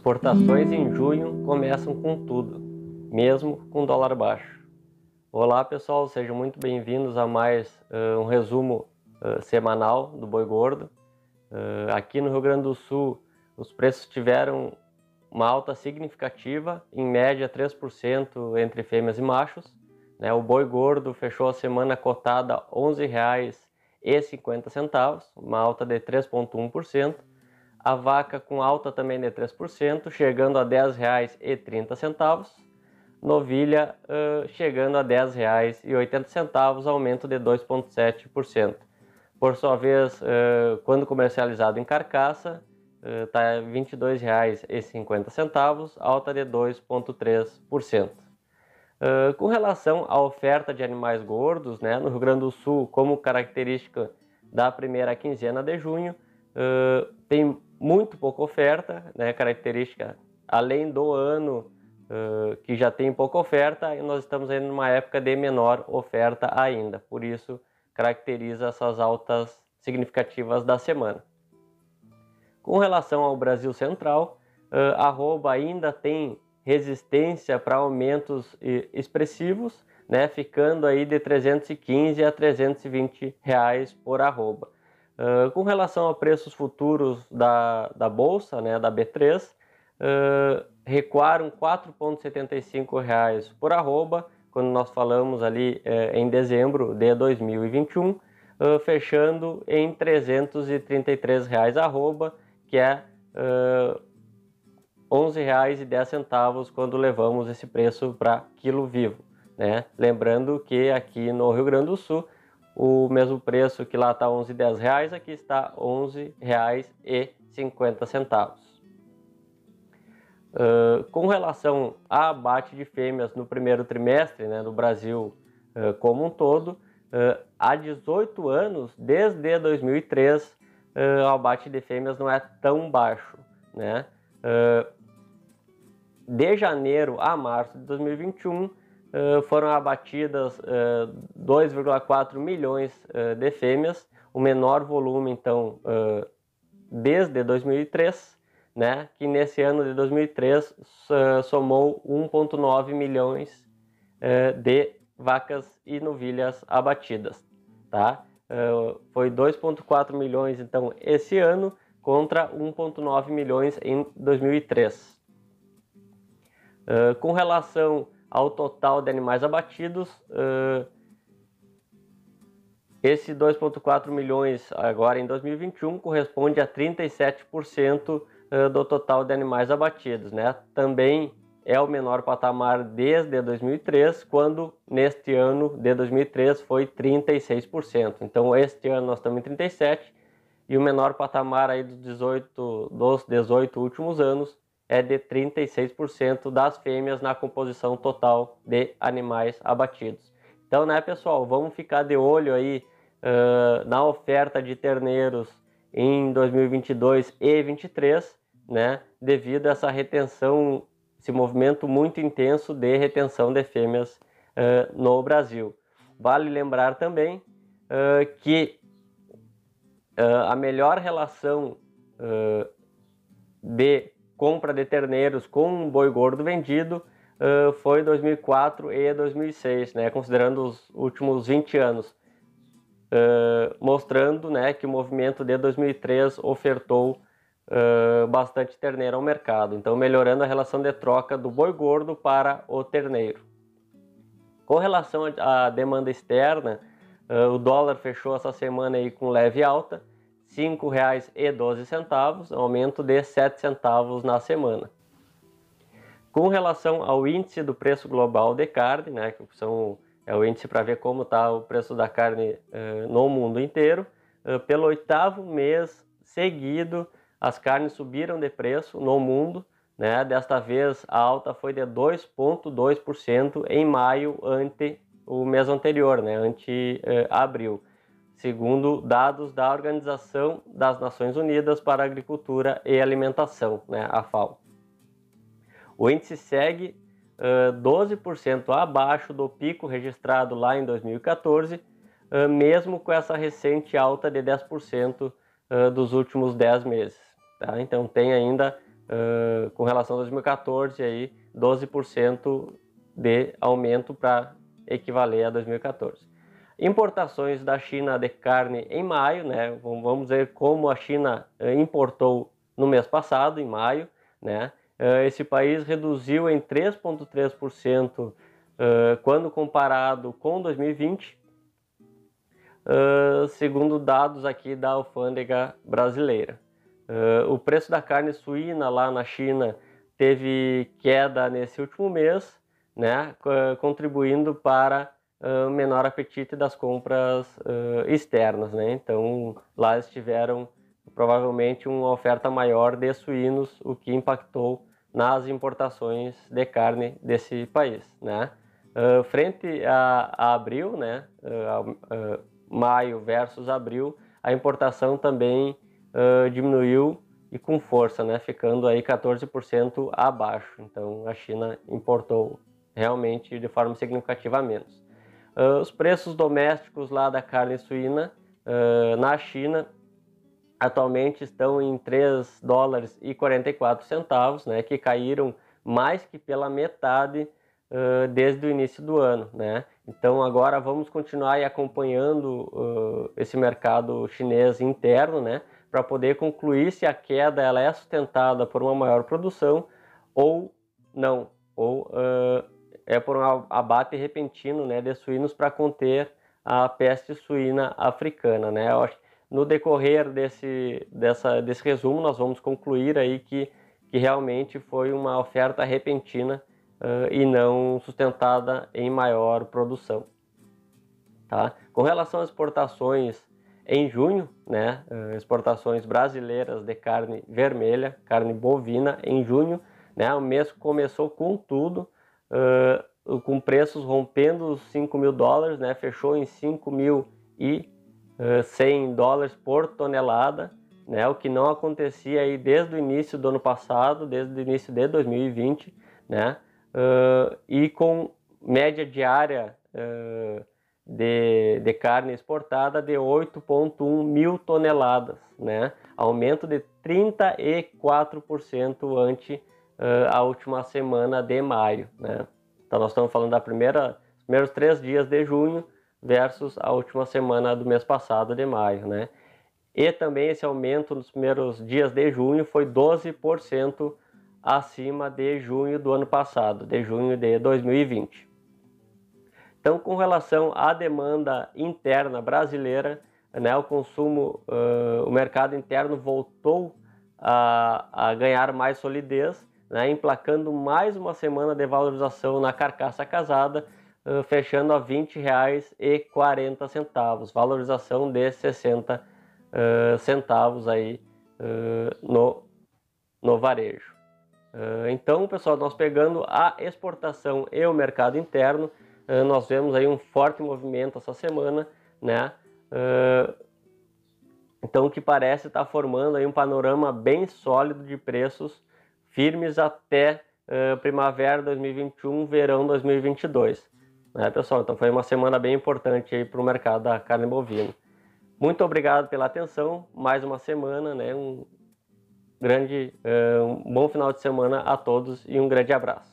Exportações em junho começam com tudo, mesmo com dólar baixo. Olá pessoal, sejam muito bem-vindos a mais uh, um resumo uh, semanal do Boi Gordo. Uh, aqui no Rio Grande do Sul, os preços tiveram uma alta significativa, em média 3% entre fêmeas e machos. Né? O boi gordo fechou a semana cotada R$ 11,50, uma alta de 3,1% a vaca com alta também de 3%, chegando a R$ 10,30. Novilha uh, chegando a R$ 10,80, aumento de 2,7%. Por sua vez, uh, quando comercializado em carcaça, está uh, R$ 22,50, alta de 2,3%. Uh, com relação à oferta de animais gordos, né, no Rio Grande do Sul, como característica da primeira quinzena de junho, uh, tem muito pouca oferta, né, característica além do ano uh, que já tem pouca oferta, nós estamos em uma época de menor oferta ainda, por isso caracteriza essas altas significativas da semana. Com relação ao Brasil Central, uh, arroba ainda tem resistência para aumentos expressivos, né, ficando aí de 315 a 320 reais por arroba. Uh, com relação a preços futuros da, da bolsa, né, da B3, uh, recuaram 4,75 reais por arroba, quando nós falamos ali uh, em dezembro de 2021, uh, fechando em 333 reais arroba, que é uh, 11 reais e 10 centavos quando levamos esse preço para quilo vivo. Né? Lembrando que aqui no Rio Grande do Sul o mesmo preço que lá está 11,10 reais, aqui está 11 reais e 50 centavos. Uh, com relação a abate de fêmeas no primeiro trimestre né, no Brasil uh, como um todo, uh, há 18 anos, desde 2003, o abate de fêmeas não é tão baixo. Né? de janeiro a março de 2021, uh, foram abatidas uh, 2,4 milhões uh, de fêmeas, o menor volume, então, desde 2003, né, que nesse ano de 2003 somou 1,9 milhões de vacas e novilhas abatidas. Tá? foi 2,4 milhões, então, esse ano, contra 1,9 milhões em 2003. com relação ao total de animais abatidos. Uh, esse 2,4 milhões agora em 2021 corresponde a 37% do total de animais abatidos, né? Também é o menor patamar desde 2003, quando neste ano de 2003 foi 36%. Então este ano nós estamos em 37 e o menor patamar aí dos 18 dos 18 últimos anos é de 36% das fêmeas na composição total de animais abatidos. Então, né, pessoal, vamos ficar de olho aí uh, na oferta de terneiros em 2022 e 2023, né, devido a essa retenção, esse movimento muito intenso de retenção de fêmeas uh, no Brasil. Vale lembrar também uh, que a melhor relação de compra de terneiros com um boi gordo vendido uh, foi 2004 e 2006, né, considerando os últimos 20 anos, uh, mostrando né, que o movimento de 2003 ofertou uh, bastante terneiro ao mercado, então melhorando a relação de troca do boi gordo para o terneiro. Com relação à demanda externa, o dólar fechou essa semana aí com leve alta, R$ 5,12, aumento de 7 centavos na semana. Com relação ao índice do preço global de carne, né, que são, é o índice para ver como está o preço da carne uh, no mundo inteiro, uh, pelo oitavo mês seguido, as carnes subiram de preço no mundo. Né, desta vez a alta foi de 2,2% em maio ante o mês anterior, né, ante uh, abril segundo dados da Organização das Nações Unidas para Agricultura e Alimentação, né, a FAO. O índice segue uh, 12% abaixo do pico registrado lá em 2014, uh, mesmo com essa recente alta de 10% uh, dos últimos 10 meses. Tá? Então tem ainda com relação a 2014, aí 12% de aumento para equivaler a 2014. Importações da China de carne em maio, né? Vamos ver como a China importou no mês passado, em maio, né? Esse país reduziu em 3,3% quando comparado com 2020, segundo dados aqui da alfândega brasileira. O preço da carne suína lá na China teve queda nesse último mês, né, contribuindo para uh, menor apetite das compras uh, externas. Né? Então, lá eles tiveram provavelmente uma oferta maior de suínos, o que impactou nas importações de carne desse país. Né? frente a, a, abril, né, maio versus abril, a importação também uh, diminuiu e com força, né, ficando aí 14% abaixo. Então a China importou realmente de forma significativa menos. Uh, os preços domésticos lá da carne suína uh, na China atualmente estão em 3 dólares e 44 centavos, né, que caíram mais que pela metade uh, desde o início do ano, né? Então agora vamos continuar acompanhando esse mercado chinês interno, né? para poder concluir se a queda ela é sustentada por uma maior produção ou não, ou é por um abate repentino né, de suínos para conter a peste suína africana. Né? no decorrer desse, dessa, desse resumo, nós vamos concluir aí que, que realmente foi uma oferta repentina uh, e não sustentada em maior produção. Tá? Com relação às exportações em junho, né, exportações brasileiras de carne vermelha, carne bovina, em junho, né, o mês começou com tudo, uh, com preços rompendo os 5 mil dólares, né, fechou em 5 mil e uh, 100 dólares por tonelada, né, o que não acontecia aí desde o início do ano passado, desde o início de 2020, né, uh, e com média diária uh, de, de carne exportada de 8,1 mil toneladas, né? aumento de 34% ante uh, a última semana de maio. Né? Então nós estamos falando da primeira, primeiros três dias de junho versus a última semana do mês passado de maio. Né? E também esse aumento nos primeiros dias de junho foi 12% acima de junho do ano passado, de junho de 2020. Então, com relação à demanda interna brasileira, né, o consumo, uh, o mercado interno voltou a, a ganhar mais solidez, né, emplacando mais uma semana de valorização na carcaça casada, uh, fechando a R$ 20,40, valorização de 60 uh, centavos aí no, no varejo. então, pessoal, nós pegando a exportação e o mercado interno, nós vemos aí um forte movimento essa semana, né? Uh, então, o que parece estar tá formando aí um panorama bem sólido de preços firmes até uh, primavera 2021, verão 2022. Né, pessoal? Então, foi uma semana bem importante para o mercado da carne bovina. Muito obrigado pela atenção. Mais uma semana, né? Um grande, uh, um bom final de semana a todos e um grande abraço.